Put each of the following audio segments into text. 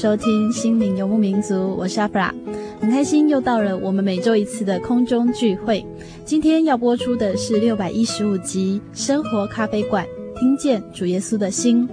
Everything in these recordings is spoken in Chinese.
收听《心灵游牧民族》，我是阿弗拉，很开心又到了我们每周一次的空中聚会。今天要播出的是六百一十五集《生活咖啡馆》，听见主耶稣的心。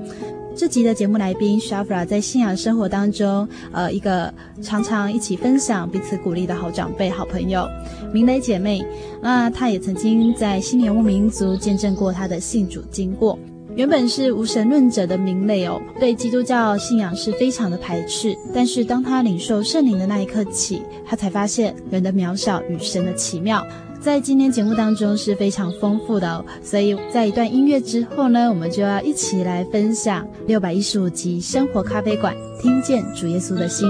这集的节目来宾是阿弗拉，在信仰生活当中，呃，一个常常一起分享、彼此鼓励的好长辈、好朋友，明蕾姐妹。那她也曾经在《心灵游牧民族》见证过她的信主经过。原本是无神论者的明磊哦，对基督教信仰是非常的排斥。但是当他领受圣灵的那一刻起，他才发现人的渺小与神的奇妙。在今天节目当中是非常丰富的哦，所以在一段音乐之后呢，我们就要一起来分享六百一十五集《生活咖啡馆》，听见主耶稣的心。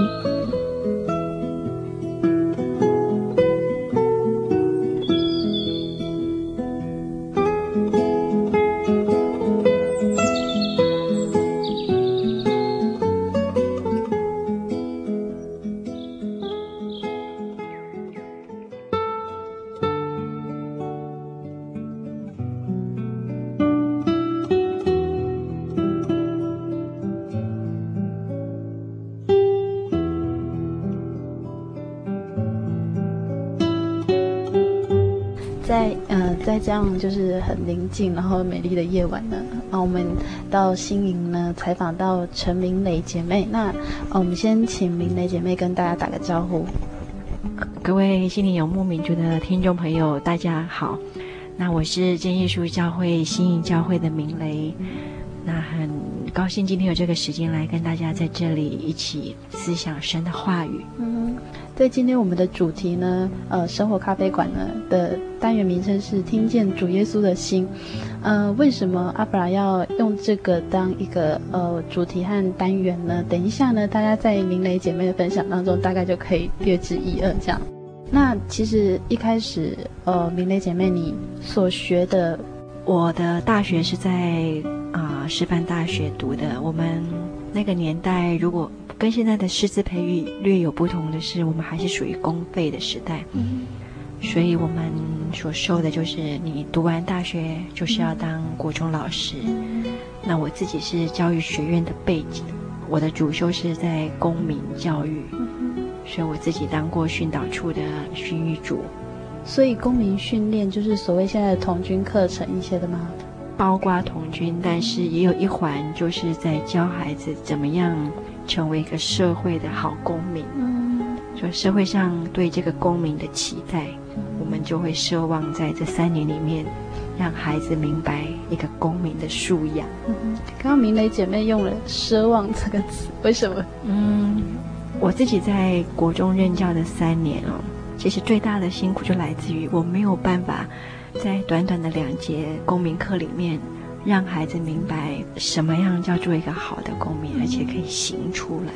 很宁静，然后美丽的夜晚呢。啊，我们到新营呢采访到陈明蕾姐妹。那，我们先请明蕾姐妹跟大家打个招呼。各位心灵游牧民族的听众朋友，大家好。那我是真耶稣教会新营教会的明蕾。那很高兴今天有这个时间来跟大家在这里一起思想神的话语。嗯。在今天我们的主题呢，呃，生活咖啡馆呢的单元名称是听见主耶稣的心。呃，为什么阿布拉要用这个当一个呃主题和单元呢？等一下呢，大家在明蕾姐妹的分享当中，大概就可以略知一二这样。那其实一开始，呃，明蕾姐妹你所学的，我的大学是在啊、呃、师范大学读的。我们那个年代如果跟现在的师资培育略有不同的是，我们还是属于公费的时代，嗯，所以我们所受的就是你读完大学就是要当国中老师。嗯，那我自己是教育学院的背景，我的主修是在公民教育，所以我自己当过训导处的训育组。所以公民训练就是所谓现在的童军课程一些的吗？包括童军，但是也有一环就是在教孩子怎么样。成为一个社会的好公民，嗯，所以社会上对这个公民的期待，嗯，我们就会奢望在这三年里面，让孩子明白一个公民的素养。嗯，刚刚明磊姐妹用了“奢望”这个词，为什么？嗯，我自己在国中任教的三年哦，其实最大的辛苦就来自于我没有办法在短短的两节公民课里面。让孩子明白什么样叫做一个好的公民，而且可以行出来。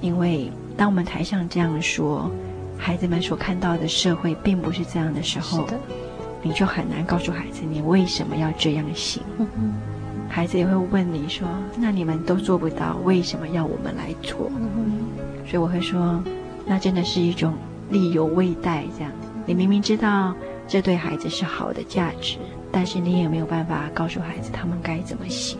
因为当我们台上这样说，孩子们所看到的社会并不是这样的时候，你就很难告诉孩子你为什么要这样行。孩子也会问你说：“那你们都做不到，为什么要我们来做？”所以我会说，那真的是一种力有未待，这样你明明知道这对孩子是好的价值，但是你也没有办法告诉孩子他们该怎么行。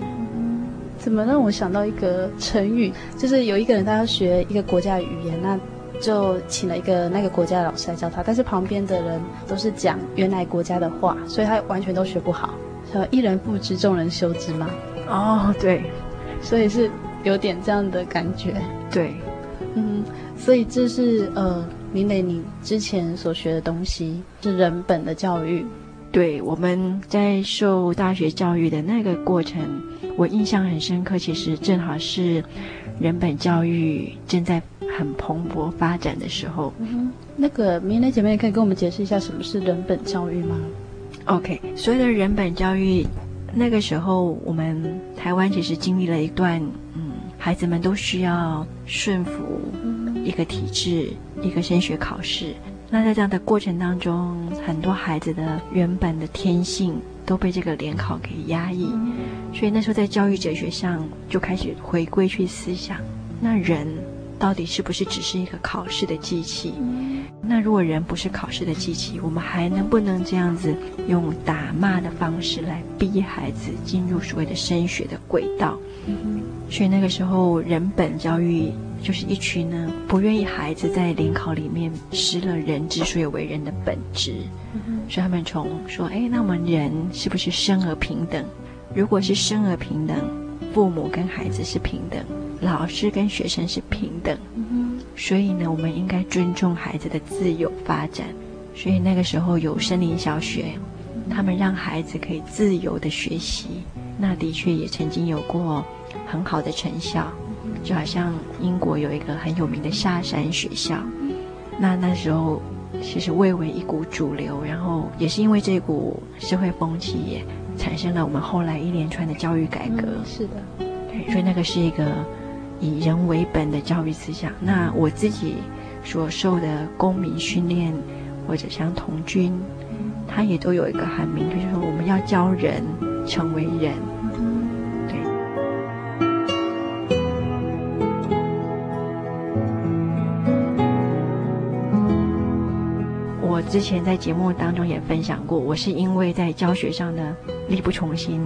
怎么让我想到一个成语？就是有一个人他要学一个国家的语言，那就请了一个那个国家的老师来教他，但是旁边的人都是讲原来国家的话，所以他完全都学不好。说一人不知，众人羞之嘛。哦，对，所以是有点这样的感觉。对，嗯，所以这是呃，明磊你之前所学的东西是人本的教育。对，我们在受大学教育的那个过程，我印象很深刻。其实正好是人本教育正在很蓬勃发展的时候。嗯，那个明蕾姐妹可以跟我们解释一下什么是人本教育吗？OK，所谓的人本教育，那个时候我们台湾其实经历了一段，嗯，孩子们都需要顺服一个体制，一个升学考试。那在这样的过程当中，很多孩子的原本的天性都被这个联考给压抑，所以那时候在教育哲学上就开始回归去思想，那人到底是不是只是一个考试的机器？那如果人不是考试的机器，我们还能不能这样子用打骂的方式来逼孩子进入所谓的升学的轨道？所以那个时候人本教育。就是一群呢，不愿意孩子在联考里面失了人之所以为人的本质，所以他们从说，哎，那我们人是不是生而平等？如果是生而平等，父母跟孩子是平等，老师跟学生是平等，所以呢，我们应该尊重孩子的自由发展。所以那个时候有森林小学，他们让孩子可以自由的学习，那的确也曾经有过很好的成效。就好像英国有一个很有名的下山学校，那那时候其实蔚为一股主流，然后也是因为这股社会风气，也产生了我们后来一连串的教育改革。嗯，是的，对，所以那个是一个以人为本的教育思想。那我自己所受的公民训练，或者像童军，他也都有一个很明确，就是说我们要教人成为人。之前在节目当中也分享过，我是因为在教学上呢力不从心，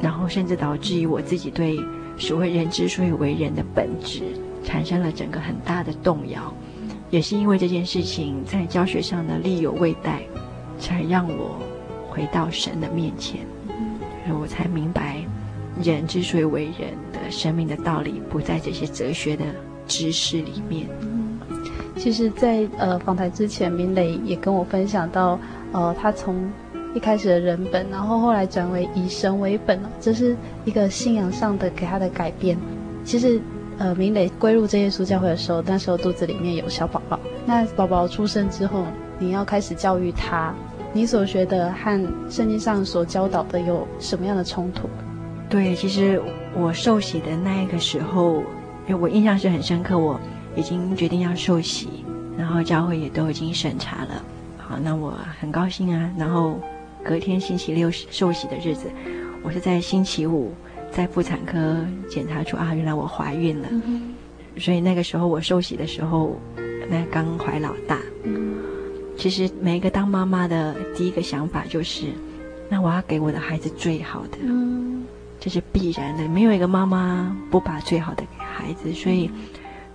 然后甚至导致于我自己对所谓人之所以为人的本质产生了整个很大的动摇，也是因为这件事情在教学上的力有未逮，才让我回到神的面前，所以我才明白人之所以为人的生命的道理不在这些哲学的知识里面。其实在，呃访谈之前，明磊也跟我分享到，呃，他从一开始的人本，然后后来转为以神为本，这是一个信仰上的给他的改变。其实，呃，明磊归入这耶稣教会的时候，那时候肚子里面有小宝宝。那宝宝出生之后，你要开始教育他，你所学的和圣经上所教导的有什么样的冲突？对，其实我受洗的那一个时候，我印象是很深刻，我。已经决定要受洗，然后教会也都已经审查了。好，那我很高兴啊。然后隔天星期六受洗的日子，我是在星期五在妇产科检查出啊，原来我怀孕了。嗯、所以那个时候我受洗的时候，那刚怀老大。嗯、其实每一个当妈妈的第一个想法就是，那我要给我的孩子最好的。嗯，这是必然的，没有一个妈妈不把最好的给孩子，所以。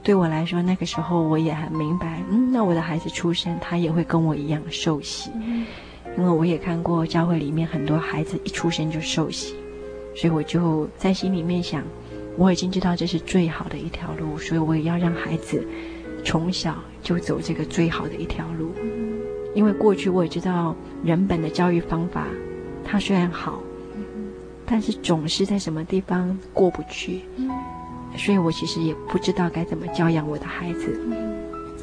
对我来说，那个时候我也很明白，嗯，那我的孩子出生，他也会跟我一样受洗，因为我也看过教会里面很多孩子一出生就受洗，所以我就在心里面想，我已经知道这是最好的一条路，所以我也要让孩子从小就走这个最好的一条路，因为过去我也知道人本的教育方法，它虽然好，但是总是在什么地方过不去。所以我其实也不知道该怎么教养我的孩子，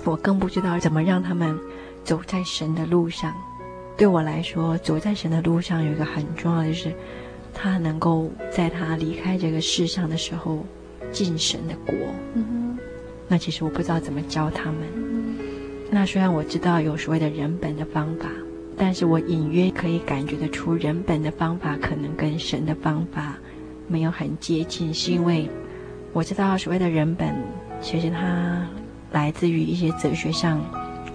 我更不知道怎么让他们走在神的路上。对我来说，走在神的路上有一个很重要的就是，他能够在他离开这个世上的时候进神的国。那其实我不知道怎么教他们。那虽然我知道有所谓的人本的方法，但是我隐约可以感觉得出，人本的方法可能跟神的方法没有很接近，是因为。我知道所谓的人本，其实它来自于一些哲学上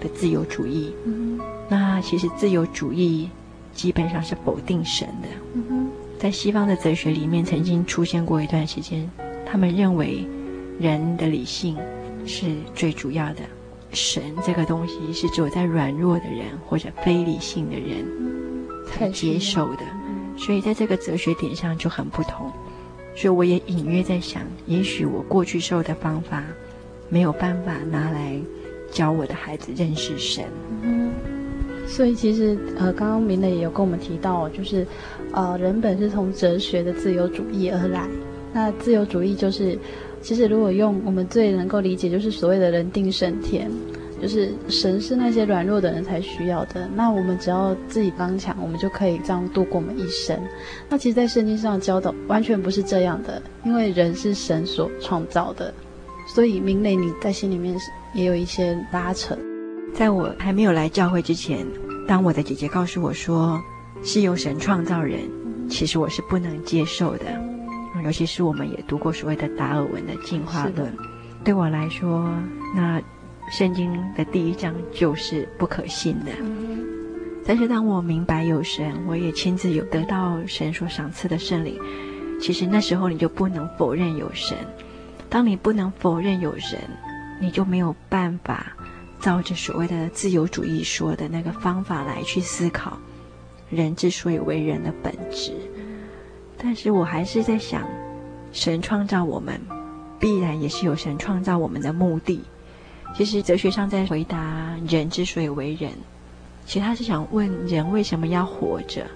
的自由主义。嗯，那其实自由主义基本上是否定神的。嗯，在西方的哲学里面，曾经出现过一段时间，他们认为人的理性是最主要的，神这个东西是只有在软弱的人或者非理性的人才接受的。所以在这个哲学点上就很不同。所以我也隐约在想，也许我过去受的方法没有办法拿来教我的孩子认识神。嗯，所以其实呃，刚刚明磊也有跟我们提到，就是呃，人本是从哲学的自由主义而来。那自由主义就是，其实如果用我们最能够理解，就是所谓的人定胜天。就是神是那些软弱的人才需要的，那我们只要自己刚强，我们就可以这样度过我们一生。那其实，在圣经上教导完全不是这样的，因为人是神所创造的，所以明磊你在心里面也有一些拉扯。在我还没有来教会之前，当我的姐姐告诉我说是由神创造人，其实我是不能接受的，尤其是我们也读过所谓的达尔文的进化论，对我来说，那。圣经的第一章就是不可信的，但是当我明白有神，我也亲自有得到神所赏赐的圣灵，其实那时候你就不能否认有神。当你不能否认有神，你就没有办法照着所谓的自由主义说的那个方法来去思考人之所以为人的本质。但是我还是在想，神创造我们，必然也是有神创造我们的目的。其实哲学上在回答人之所以为人，其实他是想问人为什么要活着？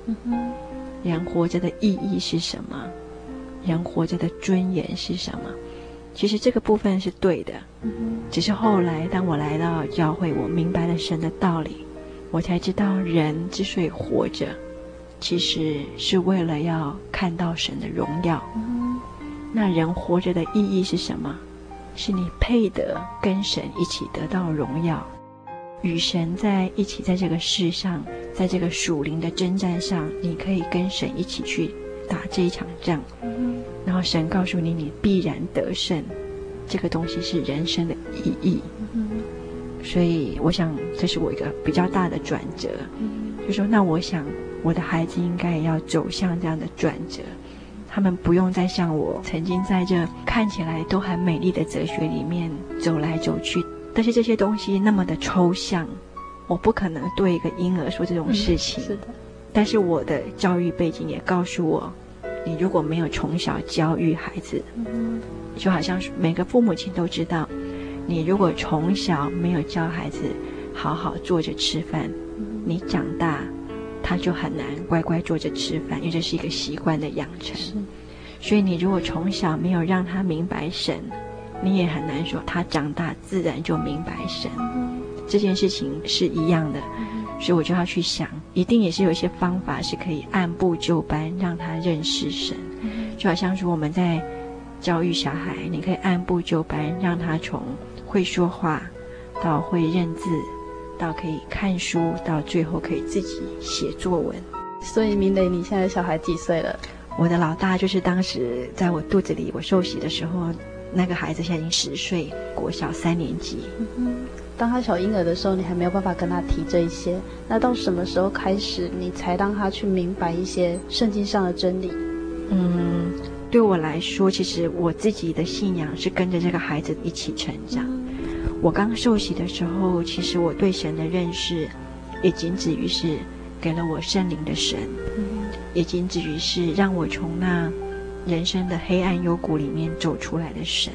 人活着的意义是什么？人活着的尊严是什么？其实这个部分是对的，只是后来当我来到教会，我明白了神的道理，我才知道人之所以活着，其实是为了要看到神的荣耀。那人活着的意义是什么？是你配得跟神一起得到荣耀，与神在一起，在这个世上，在这个属灵的征战上，你可以跟神一起去打这一场仗。然后神告诉你，你必然得胜。这个东西是人生的意义。所以，我想这是我一个比较大的转折。就说，那我想我的孩子应该也要走向这样的转折。他们不用再像我曾经在这看起来都很美丽的哲学里面走来走去，但是这些东西那么的抽象，我不可能对一个婴儿说这种事情。嗯，是的。但是我的教育背景也告诉我，你如果没有从小教育孩子，就好像每个父母亲都知道，你如果从小没有教孩子好好坐着吃饭，你长大。他就很难乖乖坐着吃饭，因为这是一个习惯的养成。所以你如果从小没有让他明白神，你也很难说他长大自然就明白神。嗯。这件事情是一样的。嗯。所以我就要去想，一定也是有一些方法是可以按部就班让他认识神。嗯。就好像说我们在教育小孩，你可以按部就班让他从会说话到会认字。到可以看书，到最后可以自己写作文。所以明磊，你现在小孩几岁了？我的老大就是当时在我肚子里我受洗的时候，那个孩子现在已经十岁，国小三年级。嗯，当他小婴儿的时候，你还没有办法跟他提这一些。那到什么时候开始，你才让他去明白一些圣经上的真理？嗯，对我来说，其实我自己的信仰是跟着这个孩子一起成长。嗯我刚受洗的时候，其实我对神的认识，也仅止于是给了我圣灵的神，也仅止于是让我从那人生的黑暗幽谷里面走出来的神。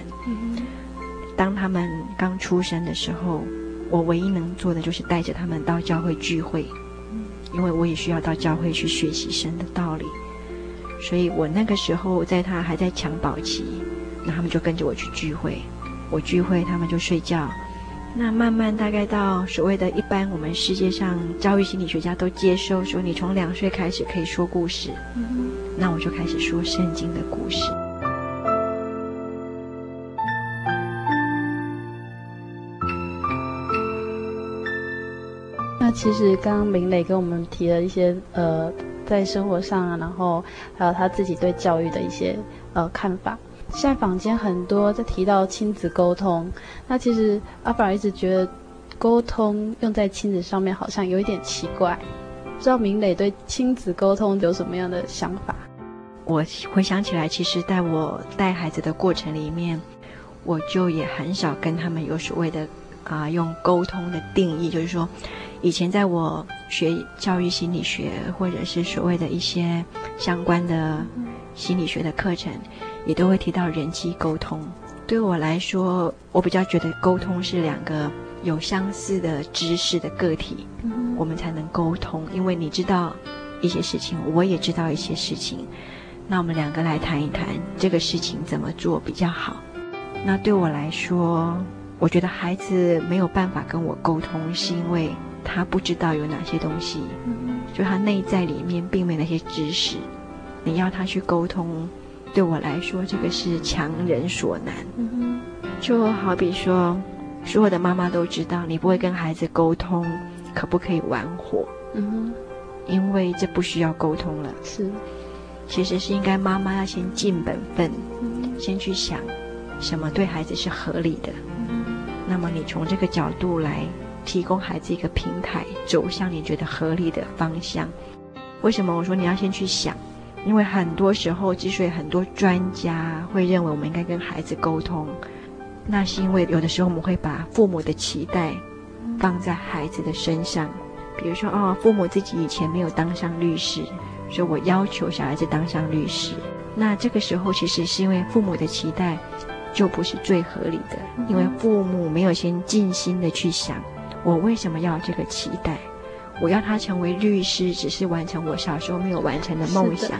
当他们刚出生的时候，我唯一能做的就是带着他们到教会聚会，因为我也需要到教会去学习神的道理。所以我那个时候在他还在襁褓期，那他们就跟着我去聚会。我聚会，他们就睡觉。那慢慢大概到所谓的一般，我们世界上教育心理学家都接受说，你从两岁开始可以说故事。那我就开始说圣经的故事。那其实刚刚明磊跟我们提了一些呃，在生活上啊，然后还有他自己对教育的一些呃看法。现在坊间很多在提到亲子沟通，那其实阿法一直觉得沟通用在亲子上面好像有一点奇怪，不知道明磊对亲子沟通有什么样的想法？我回想起来，其实在我带孩子的过程里面，我就也很少跟他们有所谓的啊、用沟通的定义，就是说，以前在我学教育心理学或者是所谓的一些相关的心理学的课程，也都会提到人际沟通。对我来说，我比较觉得沟通是两个。有相似的知识的个体，我们才能沟通。因为你知道一些事情，我也知道一些事情，那我们两个来谈一谈这个事情怎么做比较好。那对我来说，我觉得孩子没有办法跟我沟通，是因为他不知道有哪些东西，就他内在里面并没有那些知识。你要他去沟通，对我来说，这个是强人所难。就好比说。所有的妈妈都知道，你不会跟孩子沟通，可不可以玩火？嗯哼，因为这不需要沟通了。是，其实是应该妈妈要先尽本分，嗯，先去想什么对孩子是合理的。嗯，那么你从这个角度来提供孩子一个平台，走向你觉得合理的方向。为什么我说你要先去想？因为很多时候，之所以很多专家会认为我们应该跟孩子沟通。那是因为有的时候我们会把父母的期待放在孩子的身上，比如说哦，父母自己以前没有当上律师，所以我要求小孩子当上律师。那这个时候其实是因为父母的期待就不是最合理的，因为父母没有先静心的去想，我为什么要这个期待？我要他成为律师，只是完成我小时候没有完成的梦想，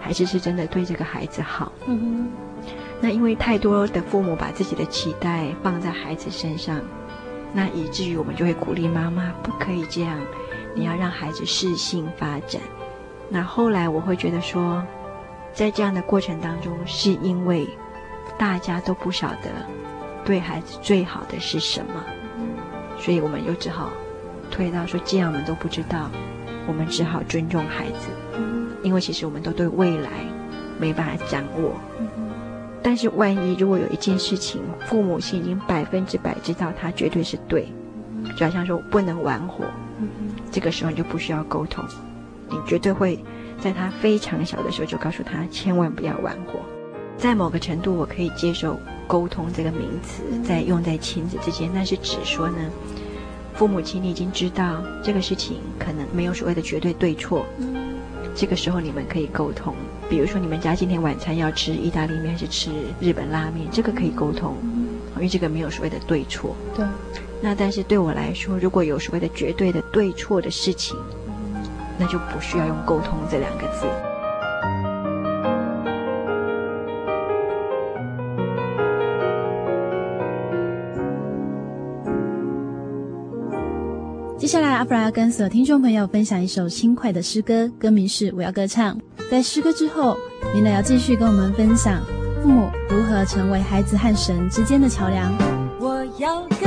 还是是真的对这个孩子好？嗯那因为太多的父母把自己的期待放在孩子身上，那以至于我们就会鼓励妈妈不可以这样，你要让孩子适性发展。那后来我会觉得说，在这样的过程当中，是因为大家都不晓得对孩子最好的是什么，所以我们又只好推到说，既然我们都不知道，我们只好尊重孩子，因为其实我们都对未来没办法掌握。但是万一如果有一件事情，父母亲已经百分之百知道他绝对是对，就好像说不能玩火，这个时候你就不需要沟通，你绝对会在他非常小的时候就告诉他千万不要玩火。在某个程度，我可以接受沟通这个名词在用在亲子之间，但是只说呢，父母亲你已经知道这个事情可能没有所谓的绝对对错，这个时候你们可以沟通。比如说，你们家今天晚餐要吃意大利面还是吃日本拉面？这个可以沟通，因为这个没有所谓的对错。对。那但是对我来说，如果有所谓的绝对的对错的事情，那就不需要用沟通这两个字。接下来，阿布拉要跟所有听众朋友分享一首轻快的诗歌，歌名是《我要歌唱》。在诗歌之后，明磊要继续跟我们分享父母如何成为孩子和神之间的桥梁。我要歌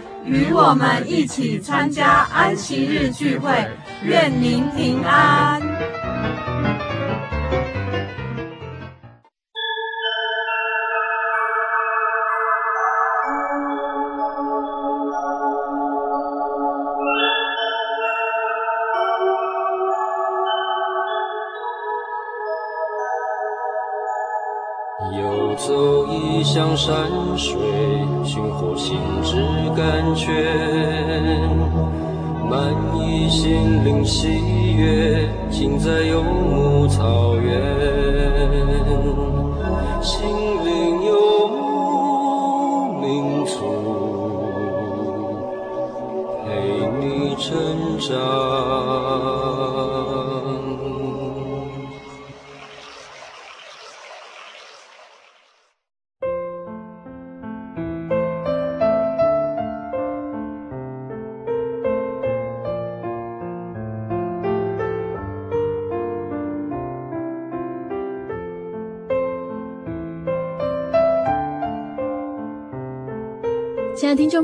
与我们一起参加安息日聚会，愿您平安。游走异乡山水，寻获心之甘泉，满溢心灵喜悦，尽在游牧草原。心灵游牧民族，陪你成长。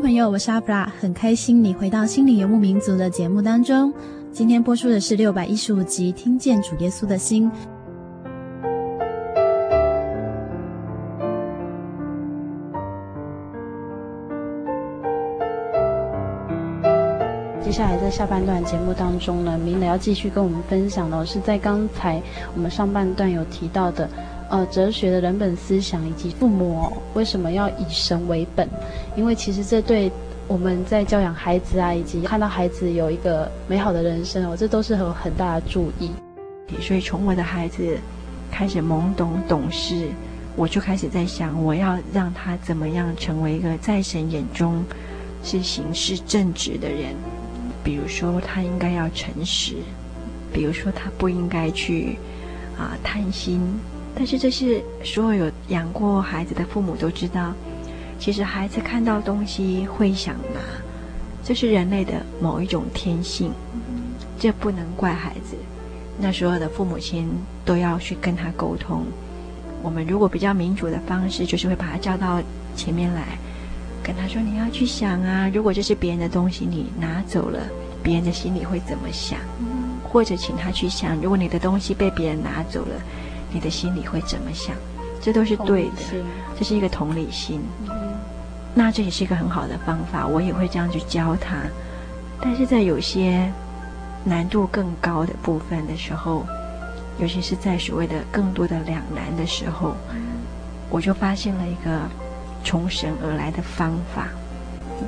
朋友，我是阿布拉，很开心你回到心灵游牧民族的节目当中。今天播出的是六百一十五集《听见主耶稣的心》。接下来在下半段节目当中呢，明磊要继续跟我们分享的是在刚才我们上半段有提到的。呃，哲学的人本思想以及父母，为什么要以神为本？因为其实这对我们在教养孩子啊，以及看到孩子有一个美好的人生哦，这都是有很大的注意。所以从我的孩子开始懵懂懂事，我就开始在想，我要让他怎么样成为一个在神眼中是行事正直的人。比如说，他应该要诚实；比如说，他不应该去啊贪心。但是这是所有有养过孩子的父母都知道，其实孩子看到东西会想拿，这是人类的某一种天性，这不能怪孩子。那所有的父母亲都要去跟他沟通。我们如果比较民主的方式，就是会把他叫到前面来，跟他说：“你要去想啊，如果这是别人的东西，你拿走了，别人的心里会怎么想？或者请他去想，如果你的东西被别人拿走了。”你的心里会怎么想？这都是对的，这是一个同理心。嗯。那这也是一个很好的方法，我也会这样去教他。但是在有些难度更高的部分的时候，尤其是在所谓的更多的两难的时候，我就发现了一个从神而来的方法。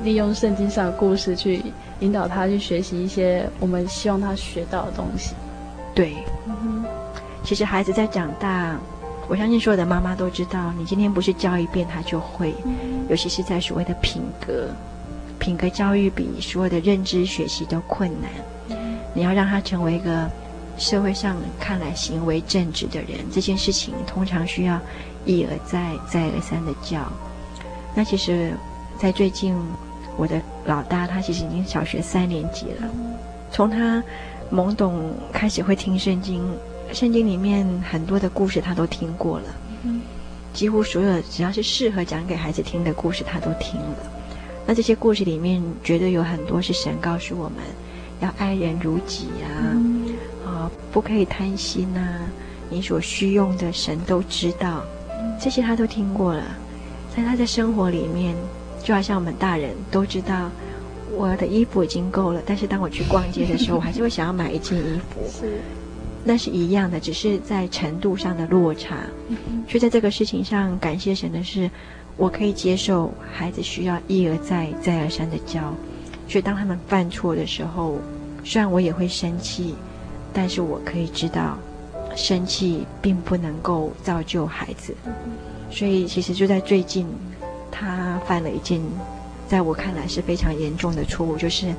利用圣经上的故事去引导他去学习一些我们希望他学到的东西。对，嗯，其实孩子在长大，我相信所有的妈妈都知道，你今天不是教一遍他就会，尤其是在所谓的品格，品格教育比所有的认知学习都困难。你要让他成为一个社会上看来行为正直的人，这件事情通常需要一而再、再而三的教。那其实，在最近，我的老大他其实已经小学三年级了。从他懵懂开始会听圣经，圣经里面很多的故事他都听过了，几乎所有只要是适合讲给孩子听的故事他都听了。那这些故事里面，绝对有很多是神告诉我们要爱人如己啊，啊，不可以贪心呐，你所需用的神都知道，这些他都听过了。在他的生活里面，就好像我们大人都知道，我的衣服已经够了，但是当我去逛街的时候，我还是会想要买一件衣服。是，那是一样的，只是在程度上的落差。所以在这个事情上，感谢神的是，我可以接受孩子需要一而再、再而三的教。所以当他们犯错的时候，虽然我也会生气，但是我可以知道，生气并不能够造就孩子。所以，其实就在最近，他犯了一件在我看来是非常严重的错误，就是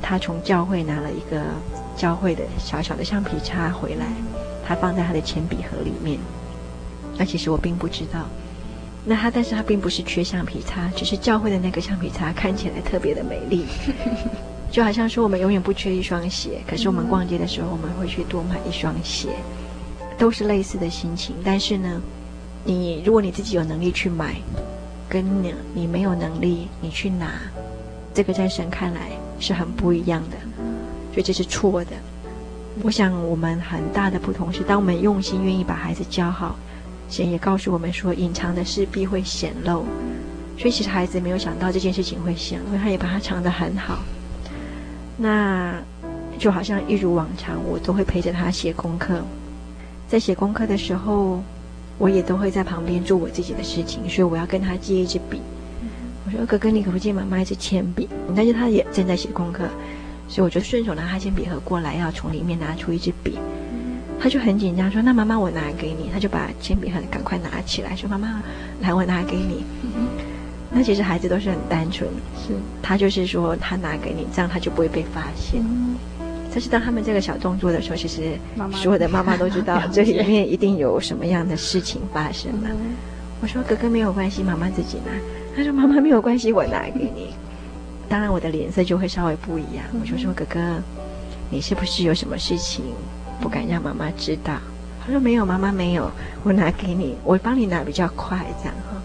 他从教会拿了一个教会的小小的橡皮擦回来，他放在他的铅笔盒里面。那其实我并不知道，那他但是他并不是缺橡皮擦，只是教会的那个橡皮擦看起来特别的美丽，就好像说我们永远不缺一双鞋，可是我们逛街的时候我们会去多买一双鞋，都是类似的心情，但是呢。你如果你自己有能力去买，跟你你没有能力你去拿，这个在神看来是很不一样的，所以这是错的。我想我们很大的不同是，当我们用心愿意把孩子教好，神也告诉我们说，隐藏的事必会显露。所以其实孩子没有想到这件事情会显露，他也把它藏得很好。那就好像一如往常，我都会陪着他写功课，在写功课的时候。我也都会在旁边做我自己的事情，所以我要跟他借一支笔。我说：“哥哥，你可不可以借妈妈一支铅笔？”但是他也正在写功课，所以我就顺手拿他铅笔盒过来，要从里面拿出一支笔。他就很紧张，说：“那妈妈，我拿给你。”他就把铅笔盒赶快拿起来，说：“妈妈，来，我拿给你。”那其实孩子都是很单纯，是他就是说他拿给你，这样他就不会被发现。但是当他们这个小动作的时候，其实所有的妈妈都知道 这里面一定有什么样的事情发生了。我说：“哥哥没有关系，妈妈自己拿。”他说：“妈妈没有关系，我拿给你。”当然我的脸色就会稍微不一样。我就说：“哥哥，你是不是有什么事情不敢让妈妈知道？”他说：“没有，妈妈没有，我拿给你，我帮你拿比较快，这样哈。”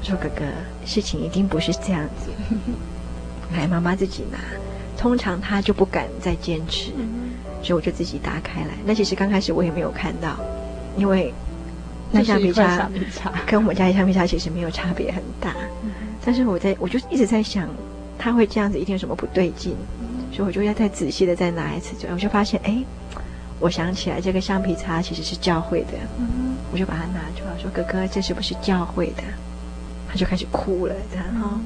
我说：“哥哥，事情一定不是这样子，来，妈妈自己拿。”通常他就不敢再坚持，所以我就自己打开来。那其实刚开始我也没有看到，因为那橡皮擦跟我们家的橡皮擦其实没有差别很大。但是我在我就一直在想，他会这样子一定有什么不对劲，所以我就要再仔细的再拿一次。我就发现，哎，我想起来这个橡皮擦其实是教会的，我就把它拿出来，说：“哥哥，这是不是教会的？”他就开始哭了，然后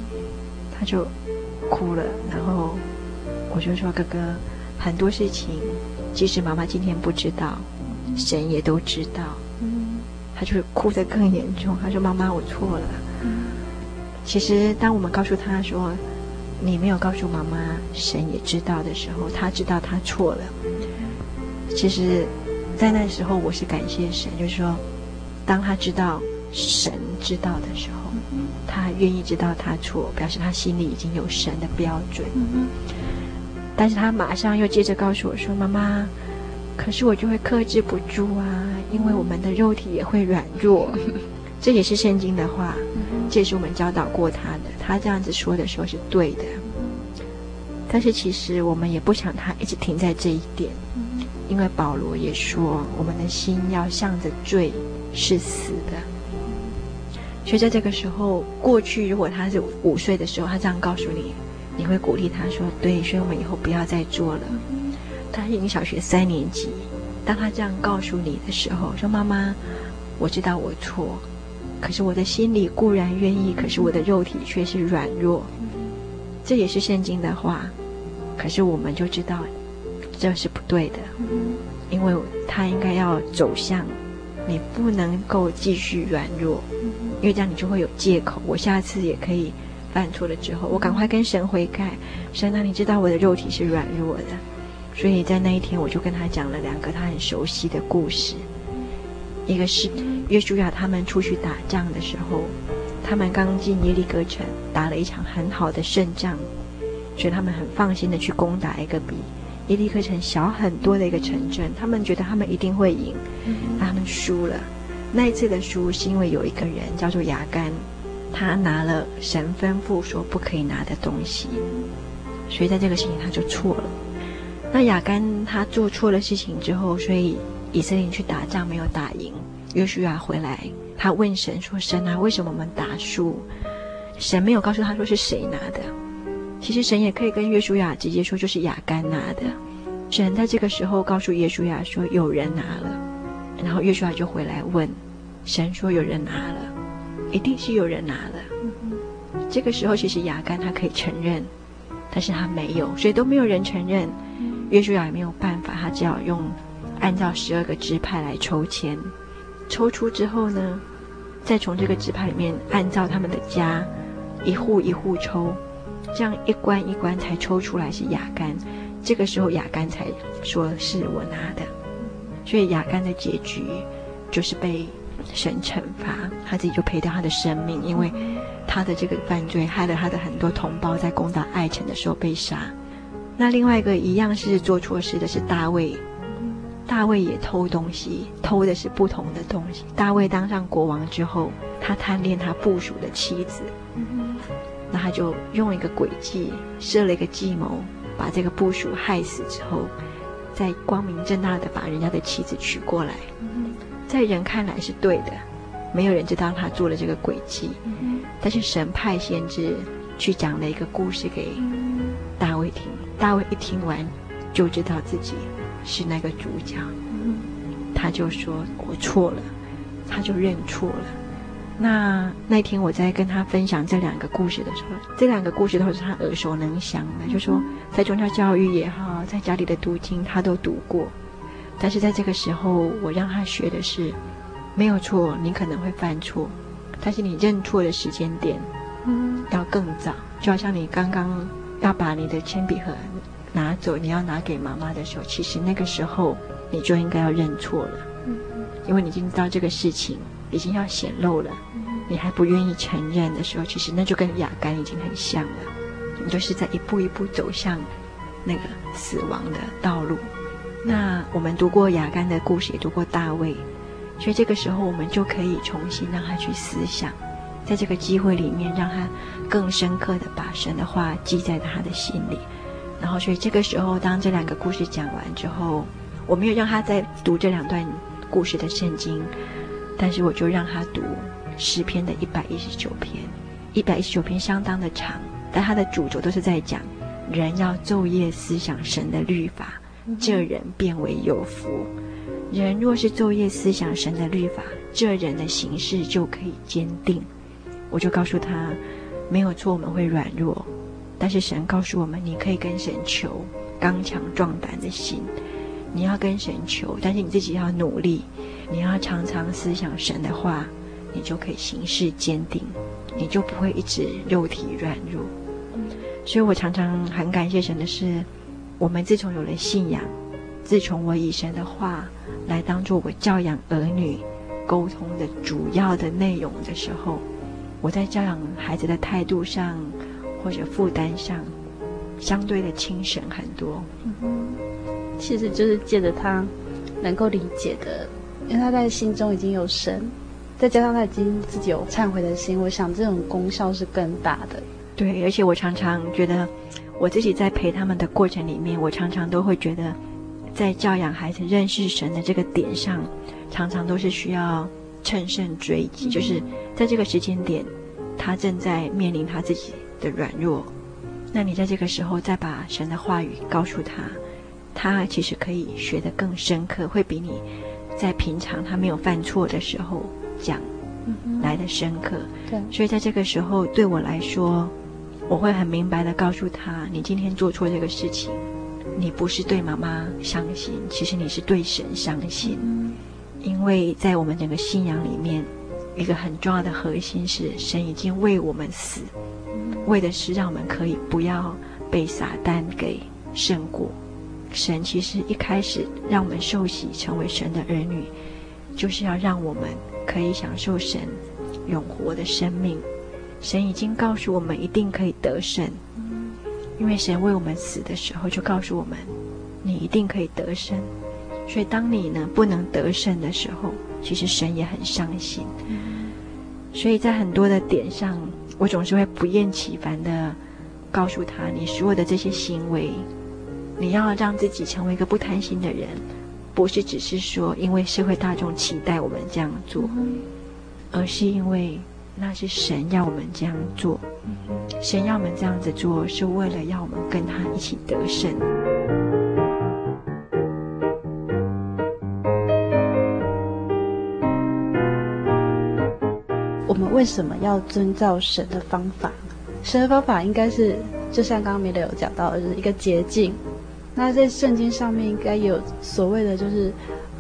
他就哭了，然后。我就说：“哥哥，很多事情，即使妈妈今天不知道，神也都知道。”他就哭得更严重。他说：“妈妈，我错了。”其实，当我们告诉他说：“你没有告诉妈妈，神也知道的时候，他知道他错了。”其实，在那时候，我是感谢神，就是说，当他知道神知道的时候，他愿意知道他错，表示他心里已经有神的标准。但是他马上又接着告诉我说：“妈妈，可是我就会克制不住啊，因为我们的肉体也会软弱。”这也是圣经的话，这是我们教导过他的。他这样子说的时候是对的。但是其实我们也不想他一直停在这一点，因为保罗也说，我们的心要向着罪是死的。所以在这个时候，过去如果他是五岁的时候，他这样告诉你。你会鼓励他说：“对，所以我们以后不要再做了。”他已经小学三年级，当他这样告诉你的时候，说：“妈妈，我知道我错，可是我的心里固然愿意，可是我的肉体却是软弱。”这也是圣经的话，可是我们就知道这是不对的，因为他应该要走向，你不能够继续软弱，因为这样你就会有借口，我下次也可以犯错了之后，我赶快跟神悔改，神啊，你知道我的肉体是软弱的，所以在那一天我就跟他讲了两个他很熟悉的故事，一个是约书亚他们出去打仗的时候。他们刚进耶利哥城，打了一场很好的胜仗，所以他们很放心的去攻打一个比耶利哥城小很多的一个城镇。他们觉得他们一定会赢，他们输了。那一次的输是因为有一个人叫做亚干，他拿了神吩咐说不可以拿的东西，所以在这个事情他就错了。那亚干他做错了事情之后，所以以色列人去打仗没有打赢，约书亚回来。他问神说：“神啊，为什么我们打输？”神没有告诉他说是谁拿的。其实神也可以跟约书亚直接说，就是亚干拿的。神在这个时候告诉约书亚说：“有人拿了。”然后约书亚就回来问神说：“有人拿了，一定是有人拿了。”这个时候其实亚干他可以承认，但是他没有，所以都没有人承认。约书亚也没有办法，他只好用按照十二个支派来抽签。抽出之后呢，再从这个支派里面按照他们的家，一户一户抽，这样一关一关才抽出来是亚干。这个时候亚干才说是我拿的，所以亚干的结局就是被神惩罚，他自己就赔掉他的生命，因为他的这个犯罪害了他的很多同胞在攻打爱城的时候被杀。那另外一个一样是做错事的是大卫。大卫也偷东西，偷的是不同的东西。大卫当上国王之后，他贪恋他部属的妻子，那他就用一个诡计，设了一个计谋，把这个部属害死之后，再光明正大的把人家的妻子娶过来，在人看来是对的，没有人知道他做了这个诡计，但是神派先知去讲了一个故事给大卫听，大卫一听完就知道自己。是那个主角，他就说我错了，他就认错了。那那天我在跟他分享这两个故事的时候，这两个故事都是他耳熟能详的，就说在宗教教育也好，在家里的读经他都读过。但是在这个时候，我让他学的是，没有错，你可能会犯错，但是你认错的时间点，嗯，要更早。就好像你刚刚要把你的铅笔盒。拿走，你要拿给妈妈的时候，其实那个时候你就应该要认错了，因为你已经知道这个事情已经要显露了，你还不愿意承认的时候，其实那就跟雅干已经很像了，你就是在一步一步走向那个死亡的道路。那我们读过雅干的故事，也读过大卫，所以这个时候我们就可以重新让他去思想，在这个机会里面，让他更深刻的把神的话记在他的心里。然后，所以这个时候，当这两个故事讲完之后，我没有让他再读这两段故事的圣经，但是我就让他读诗篇的一百一十九篇。一百一十九篇相当的长，但它的主轴都是在讲人要昼夜思想神的律法，这人变为有福。人若是昼夜思想神的律法，这人的形式就可以坚定。我就告诉他，没有错，我们会软弱。但是神告诉我们，你可以跟神求刚强壮胆的心，你要跟神求，但是你自己要努力，你要常常思想神的话，你就可以行事坚定，你就不会一直肉体软弱。所以我常常很感谢神的是，我们自从有了信仰，自从我以神的话来当做我教养儿女沟通的主要的内容的时候，我在教养孩子的态度上。或者负担上相对的轻省很多，嗯，其实就是借着他能够理解的，因为他在心中已经有神，再加上他已经自己有忏悔的心，我想这种功效是更大的。对，而且我常常觉得，我自己在陪他们的过程里面，我常常都会觉得，在教养孩子认识神的这个点上，常常都是需要乘胜追击，嗯，就是在这个时间点，他正在面临他自己。的软弱，那你在这个时候再把神的话语告诉他，他其实可以学得更深刻，会比你在平常他没有犯错的时候讲来的深刻。对，所以在这个时候对我来说，我会很明白的告诉他：你今天做错这个事情，你不是对妈妈伤心，其实你是对神伤心。因为在我们整个信仰里面，一个很重要的核心是神已经为我们死，为的是让我们可以不要被撒旦给胜过。神其实一开始让我们受洗成为神的儿女，就是要让我们可以享受神永活的生命。神已经告诉我们一定可以得胜，因为神为我们死的时候就告诉我们，你一定可以得胜。所以当你呢不能得胜的时候，其实神也很伤心。所以在很多的点上，我总是会不厌其烦的告诉他，你所有的这些行为。你要让自己成为一个不贪心的人，不是只是说因为社会大众期待我们这样做，而是因为那是神要我们这样做。神要我们这样子做，是为了要我们跟他一起得胜。我们为什么要遵照神的方法？神的方法应该是，就像刚刚米勒有讲到，就是一个捷径。那在圣经上面应该有所谓的，就是，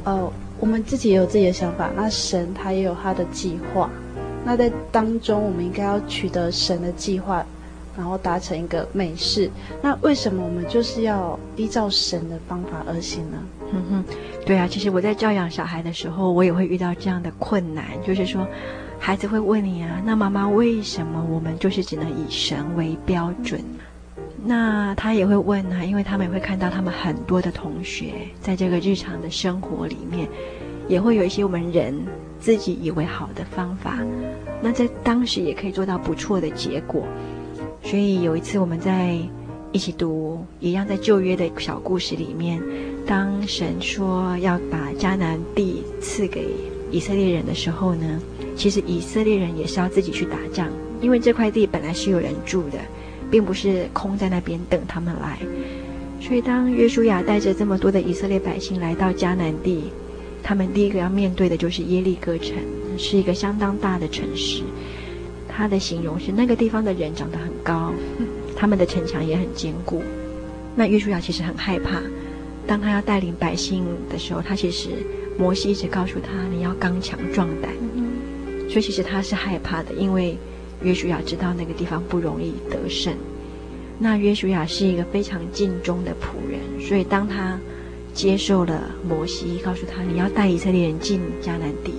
呃，我们自己也有自己的想法，那神他也有他的计划，那在当中我们应该要取得神的计划，然后达成一个美事。那为什么我们就是要依照神的方法而行呢？嗯哼，对啊，其实我在教养小孩的时候，我也会遇到这样的困难，就是说，孩子会问你啊，那妈妈为什么我们就是只能以神为标准？那他也会问啊，因为他们也会看到他们很多的同学在这个日常的生活里面，也会有一些我们人自己以为好的方法，那在当时也可以做到不错的结果。所以有一次我们在一起读一样在旧约的小故事里面，当神说要把迦南地赐给以色列人的时候呢，其实以色列人也是要自己去打仗，因为这块地本来是有人住的。并不是空在那边等他们来，所以当约书亚带着这么多的以色列百姓来到迦南地，他们第一个要面对的就是耶利哥城，是一个相当大的城市。他的形容是那个地方的人长得很高，他们的城墙也很坚固。那约书亚其实很害怕，当他要带领百姓的时候，他其实摩西一直告诉他，你要刚强壮胆。所以其实他是害怕的，因为。约书亚知道那个地方不容易得胜，那约书亚是一个非常尽忠的仆人，所以当他接受了摩西告诉他你要带以色列人进迦南地，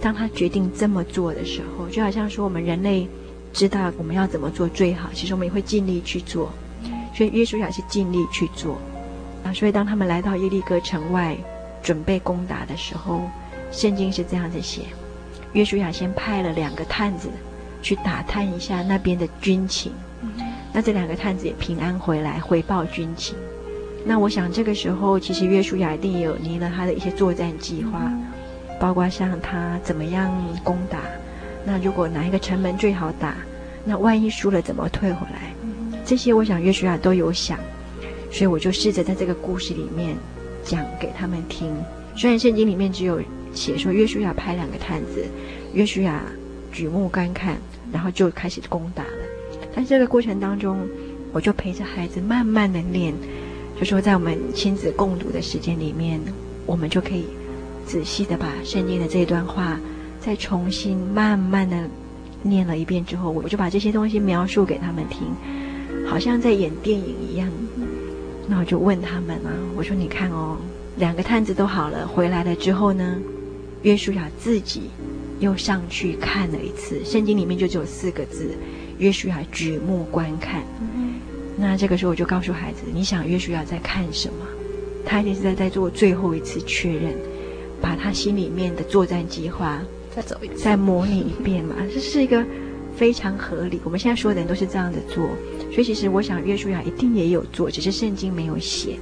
当他决定这么做的时候，就好像说我们人类知道我们要怎么做最好，其实我们也会尽力去做，所以约书亚是尽力去做，啊，所以当他们来到耶利哥城外准备攻打的时候，圣经是这样子写：约书亚先派了两个探子。去打探一下那边的军情，那这两个探子也平安回来回报军情。那我想这个时候，其实约书亚一定也有拟了他的一些作战计划，包括像他怎么样攻打。那如果哪一个城门最好打，那万一输了怎么退回来？这些我想约书亚都有想，所以我就试着在这个故事里面讲给他们听。虽然圣经里面只有写说约书亚派两个探子，约书亚举目观看。然后就开始攻打了，但这个过程当中，我就陪着孩子慢慢的念，就说在我们亲子共读的时间里面，我们就可以仔细的把圣经的这段话再重新慢慢的念了一遍之后，我就把这些东西描述给他们听，好像在演电影一样。那我就问他们啊，我说你看哦，两个探子都好了，回来了之后呢，约书亚自己。又上去看了一次，圣经里面就只有四个字：约书亚举目观看。嗯、那这个时候我就告诉孩子：“你想约书亚在看什么？他一定是在在做最后一次确认，把他心里面的作战计划再走一次，再模拟一遍嘛。这是一个非常合理。我们现在所有的人都是这样的做，所以其实我想约书亚一定也有做，只是圣经没有写。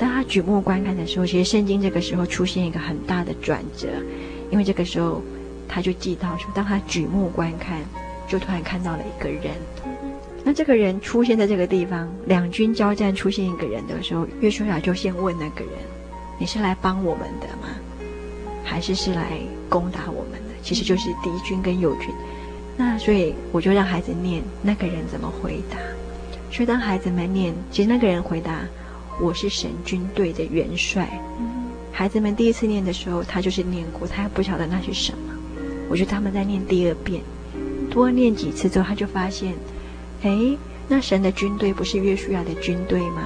当他举目观看的时候，其实圣经这个时候出现一个很大的转折。”因为这个时候，他就记到说，当他举目观看，就突然看到了一个人。那这个人出现在这个地方，两军交战出现一个人的时候，约书亚就先问那个人：“你是来帮我们的吗？还是是来攻打我们的？”其实就是敌军跟友军。那所以我就让孩子念那个人怎么回答。所以当孩子们念，其实那个人回答：“我是神军队的元帅。”孩子们第一次念的时候，他就是念过，他还不晓得那是什么。我觉得他们在念第二遍，多念几次之后，他就发现，哎，那神的军队不是约书亚的军队吗？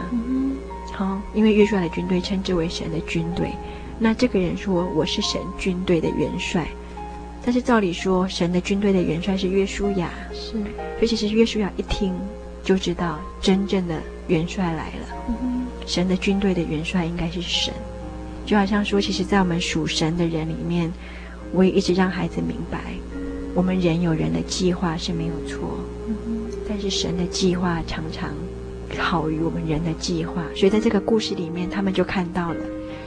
好、哦，因为约书亚的军队称之为神的军队。那这个人说我是神军队的元帅，但是照理说，神的军队的元帅是约书亚，是。所以其实约书亚一听就知道，真正的元帅来了。嗯、神的军队的元帅应该是神，就好像说，其实，在我们属神的人里面。我也一直让孩子明白，我们人有人的计划是没有错，但是神的计划常常好于我们人的计划。所以在这个故事里面，他们就看到了。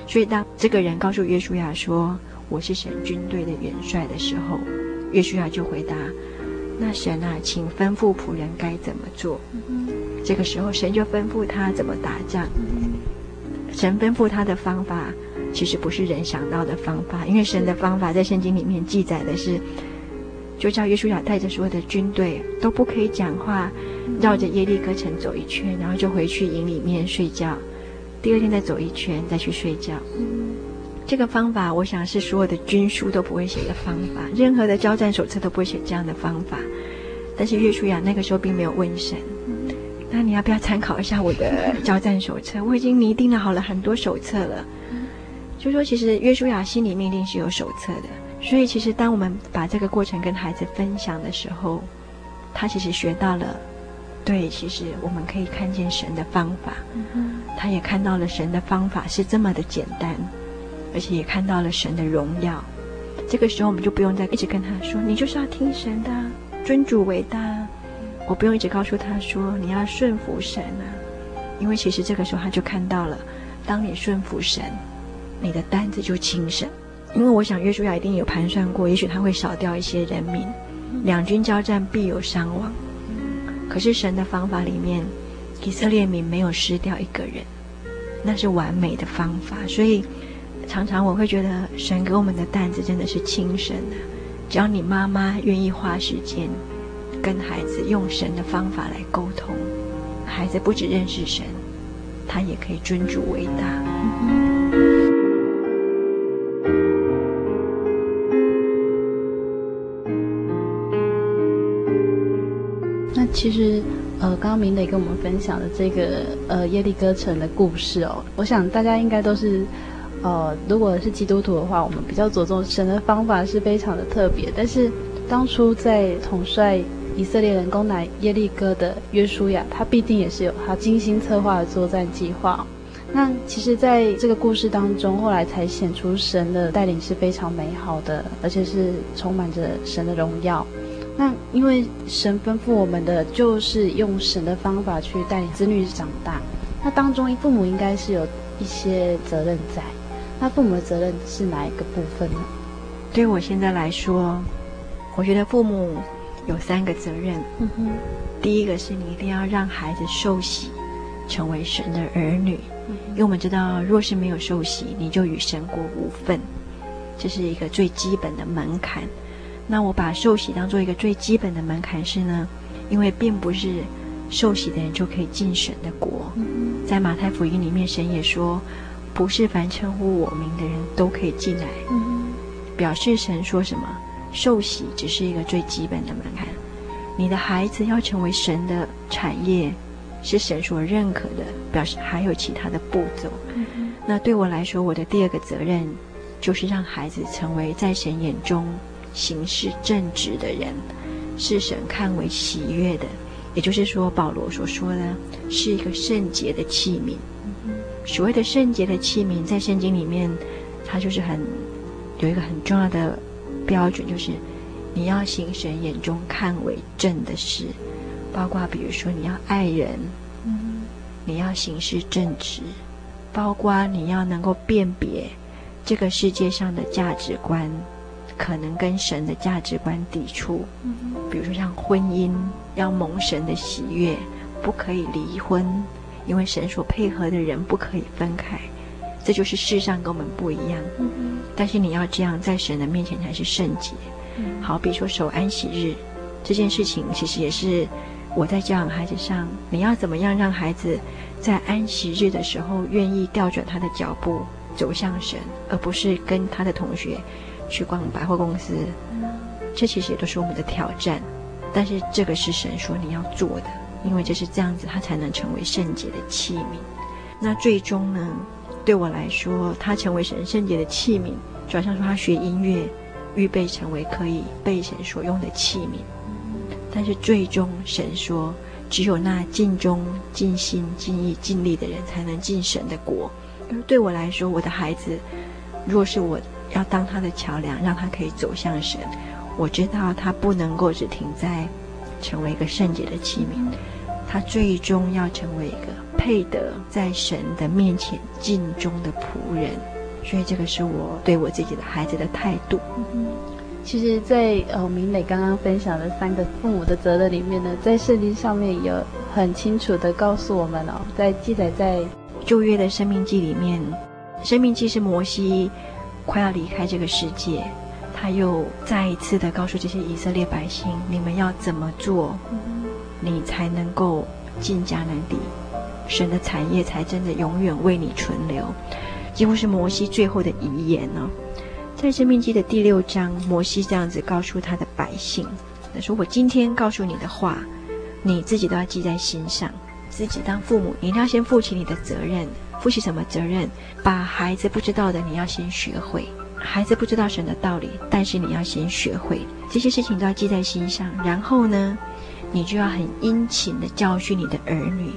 所以当这个人告诉约书亚说：“我是神军队的元帅”的时候，约书亚就回答：“那神啊，请吩咐仆人该怎么做。”这个时候，神就吩咐他怎么打仗。神吩咐他的方法。其实不是人想到的方法，因为神的方法在圣经里面记载的是，就叫约书亚带着所有的军队都不可以讲话，绕着耶利哥城走一圈，然后就回去营里面睡觉，第二天再走一圈再去睡觉。这个方法，我想是所有的军书都不会写的方法，任何的交战手册都不会写这样的方法。但是约书亚那个时候并没有问神，那你要不要参考一下我的交战手册？我已经拟定了好了很多手册了。就说其实约书亚心里面一定是有手册的，所以其实当我们把这个过程跟孩子分享的时候，他其实学到了，对，其实我们可以看见神的方法，他也看到了神的方法是这么的简单，而且也看到了神的荣耀。这个时候我们就不用再一直跟他说，你就是要听神的，尊主为大。我不用一直告诉他说你要顺服神啊，因为其实这个时候他就看到了，当你顺服神。你的担子就轻省，因为我想约书亚一定有盘算过，也许他会少掉一些人民，两军交战必有伤亡。可是神的方法里面，以色列民没有失掉一个人，那是完美的方法。所以常常我会觉得，神给我们的担子真的是轻省的。只要你妈妈愿意花时间跟孩子用神的方法来沟通，孩子不只认识神，他也可以尊主伟大。那其实，呃，刚刚明磊跟我们分享的这个呃耶利哥城的故事哦，我想大家应该都是，呃，如果是基督徒的话，我们比较着重神的方法是非常的特别。但是当初在统帅以色列人攻打耶利哥的约书亚，他必定也是有他精心策划的作战计划。那其实，在这个故事当中，后来才显出神的带领是非常美好的，而且是充满着神的荣耀。那因为神吩咐我们的就是用神的方法去带领子女长大，那当中父母应该是有一些责任在。那父母的责任是哪一个部分呢？对我现在来说，我觉得父母有三个责任。嗯哼。第一个是你一定要让孩子受洗，成为神的儿女。嗯。因为我们知道，若是没有受洗，你就与神国无分，这是一个最基本的门槛。那我把受洗当做一个最基本的门槛是呢，因为并不是受洗的人就可以进神的国。在马太福音里面，神也说，不是凡称呼我名的人都可以进来。表示神说什么？受洗只是一个最基本的门槛。你的孩子要成为神的产业，是神所认可的，表示还有其他的步骤。那对我来说，我的第二个责任就是让孩子成为在神眼中。行事正直的人，是神看为喜悦的。也就是说，保罗所说的，是一个圣洁的器皿。所谓的圣洁的器皿，在圣经里面，它就是很有一个很重要的标准，就是你要行神眼中看为正的事，包括比如说你要爱人，嗯你要行事正直，包括你要能够辨别这个世界上的价值观。可能跟神的价值观抵触，嗯比如说像婚姻要蒙神的喜悦，不可以离婚，因为神所配合的人不可以分开，这就是世上跟我们不一样。但是你要这样在神的面前才是圣洁。好比说守安息日，这件事情其实也是我在教养孩子上，你要怎么样让孩子在安息日的时候愿意调转他的脚步走向神，而不是跟他的同学去逛百货公司。这其实也都是我们的挑战，但是这个是神说你要做的，因为就是这样子，他才能成为圣洁的器皿。那最终呢，对我来说，他成为神圣洁的器皿，转向说他学音乐，预备成为可以被神所用的器皿。但是最终，神说，只有那尽忠、尽心、尽意、尽力的人，才能进神的国。而对我来说，我的孩子，若是我要当他的桥梁，让他可以走向神，我知道他不能够只停在成为一个圣洁的器皿，他最终要成为一个配得在神的面前尽忠的仆人。所以，这个是我对我自己的孩子的态度。其实在，在呃明磊刚刚分享的三个父母的责任里面呢，在圣经上面有很清楚的告诉我们哦，在记载在旧约的生命记里面，生命记是摩西快要离开这个世界，他又再一次的告诉这些以色列百姓：你们要怎么做，你才能够进迦南地，神的产业才真的永远为你存留，几乎是摩西最后的遗言呢、哦。在《生命记》的第六章，摩西这样子告诉他的百姓：“他说，我今天告诉你的话，你自己都要记在心上。自己当父母，你一定要先负起你的责任。负起什么责任？把孩子不知道的，你要先学会。孩子不知道神的道理，但是你要先学会这些事情，都要记在心上。然后呢，你就要很殷勤的教训你的儿女。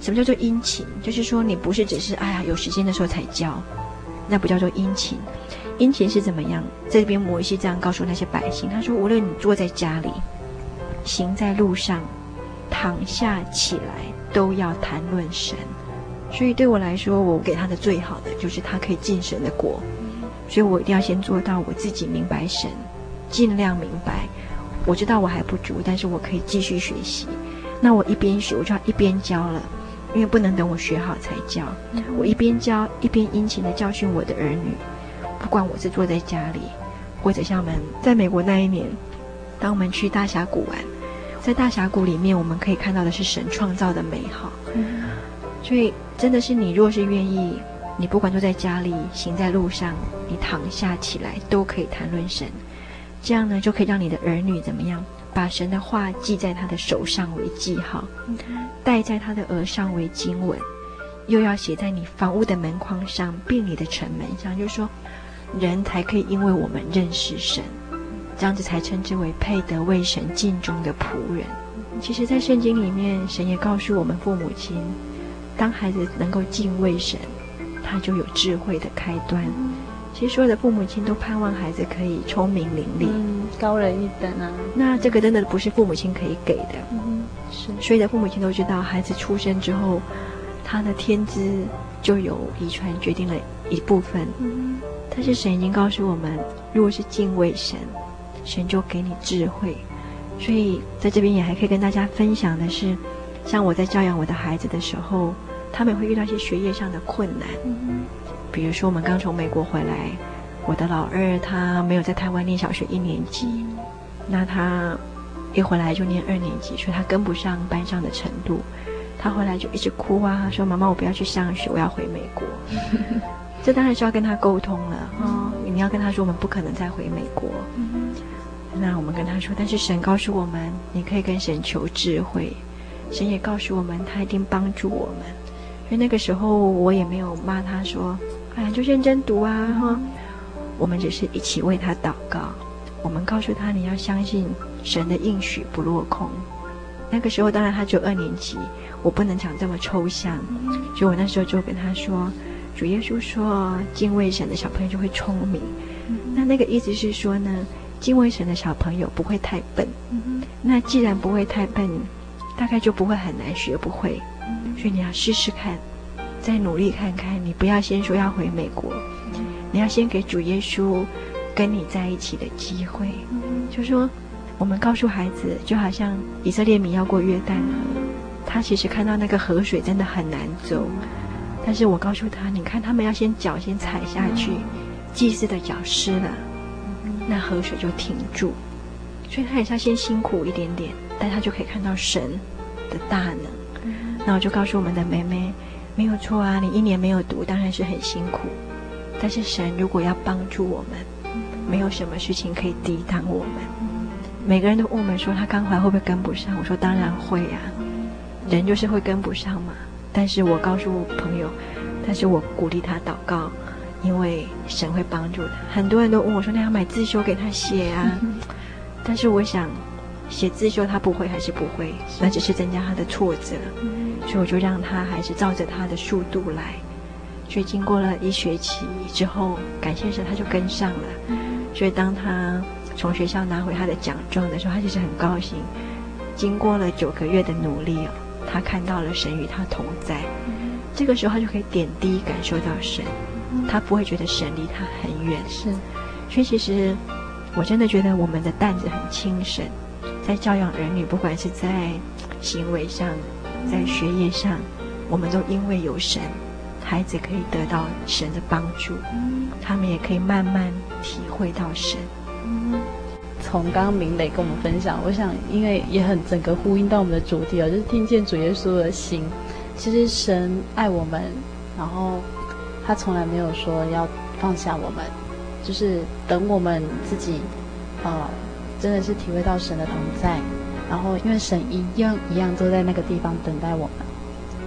什么叫做殷勤？就是说，你不是只是哎呀有时间的时候才教，那不叫做殷勤。”殷勤是怎么样？这边摩西这样告诉那些百姓：“他说，无论你坐在家里，行在路上，躺下起来，都要谈论神。所以对我来说，我给他的最好的就是他可以进神的国。所以我一定要先做到我自己明白神，尽量明白。我知道我还不足，但是我可以继续学习。那我一边学，我就要一边教了，因为不能等我学好才教。我一边教，一边殷勤的教训我的儿女。”不管我是坐在家里，或者像我们在美国那一年，当我们去大峡谷玩，在大峡谷里面，我们可以看到的是神创造的美好。嗯，所以真的是你若是愿意，你不管坐在家里，行在路上，你躺下起来，都可以谈论神。这样呢，就可以让你的儿女怎么样，把神的话记在他的手上为记号，戴在他的额上为经文，又要写在你房屋的门框上，并你的城门上，就是说。人才可以因为我们认识神，这样子才称之为配得为神尽忠的仆人。其实，在圣经里面，神也告诉我们父母亲，当孩子能够敬畏神，他就有智慧的开端。其实，所有的父母亲都盼望孩子可以聪明伶俐，嗯，高人一等啊。那这个真的不是父母亲可以给的。嗯，是。所有的父母亲都知道，孩子出生之后，他的天资就有遗传决定了一部分。嗯。但是神已经告诉我们，如果是敬畏神，神就给你智慧。所以在这边也还可以跟大家分享的是，像我在教养我的孩子的时候，他们会遇到一些学业上的困难。比如说我们刚从美国回来，我的老二他没有在台湾念小学一年级，那他一回来就念二年级，所以他跟不上班上的程度。他回来就一直哭啊，说：“妈妈，我不要去上学，我要回美国。”这当然是要跟他沟通了啊、哦！你要跟他说，我们不可能再回美国。嗯、那我们跟他说，但是神告诉我们，你可以跟神求智慧。神也告诉我们，他一定帮助我们。所以那个时候，我也没有骂他说：“哎呀，就认真读啊！”哈、嗯，我们只是一起为他祷告。我们告诉他，你要相信神的应许不落空。那个时候，当然他只有二年级，我不能讲这么抽象，所以我那时候就跟他说。主耶稣说：“敬畏神的小朋友就会聪明。嗯”那那个意思是说呢，敬畏神的小朋友不会太笨。嗯、那既然不会太笨，大概就不会很难学不会。嗯、所以你要试试看，再努力看看。你不要先说要回美国，嗯、你要先给主耶稣跟你在一起的机会。嗯、就说我们告诉孩子，就好像以色列民要过约旦河，他其实看到那个河水真的很难走。但是我告诉他，你看他们要先脚先踩下去，祭司的脚湿了，那河水就停住。所以他也是要先辛苦一点点，但他就可以看到神的大能。那我就告诉我们的妹妹，没有错啊，你一年没有读，当然是很辛苦。但是神如果要帮助我们，没有什么事情可以抵挡我们。每个人都问我们说，他刚回来会不会跟不上？我说当然会啊，人就是会跟不上嘛。但是我告诉朋友，但是我鼓励他祷告，因为神会帮助他。很多人都问我说，那要买自修给他写啊？但是我想，写字说他不会还是不会，那只是增加他的挫折。所以我就让他还是照着他的速度来。所以经过了一学期之后，感谢神，他就跟上了。所以当他从学校拿回他的奖状的时候，他就是很高兴。经过了九个月的努力哦，他看到了神与他同在。这个时候他就可以点滴感受到神，他不会觉得神离他很远。是，所以其实我真的觉得我们的担子很轻省，在教养儿女，不管是在行为上。在学业上，我们都因为有神，孩子可以得到神的帮助，他们也可以慢慢体会到神。从刚刚明磊跟我们分享，我想因为也很整个呼应到我们的主题哦，就是听见主耶稣的心。其实神爱我们，然后他从来没有说要放下我们，就是等我们自己，呃，真的是体会到神的同在。然后，因为神一样一样都在那个地方等待我们。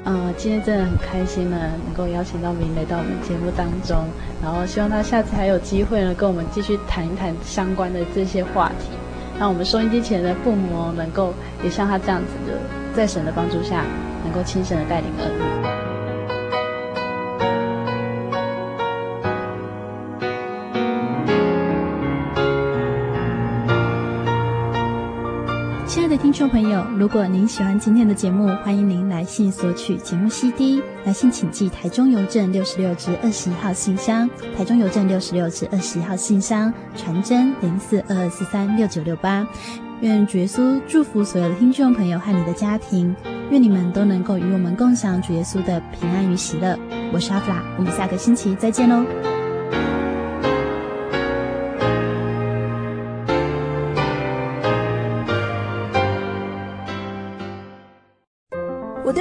嗯，今天真的很开心呢，能够邀请到明磊到我们节目当中。然后，希望他下次还有机会呢，跟我们继续谈一谈相关的这些话题。让我们收音机前的父母能够也像他这样子的，在神的帮助下，能够亲身的带领儿女。听众朋友，如果您喜欢今天的节目，欢迎您来信索取节目 CD。来信请寄台中邮政六十六至二十一号信箱，台中邮政六十六至二十一号信箱，传真零四二二四三六九六八。愿主耶稣祝福所有的听众朋友和你的家庭，愿你们都能够与我们共享主耶稣的平安与喜乐。我是阿弗拉，我们下个星期再见喽。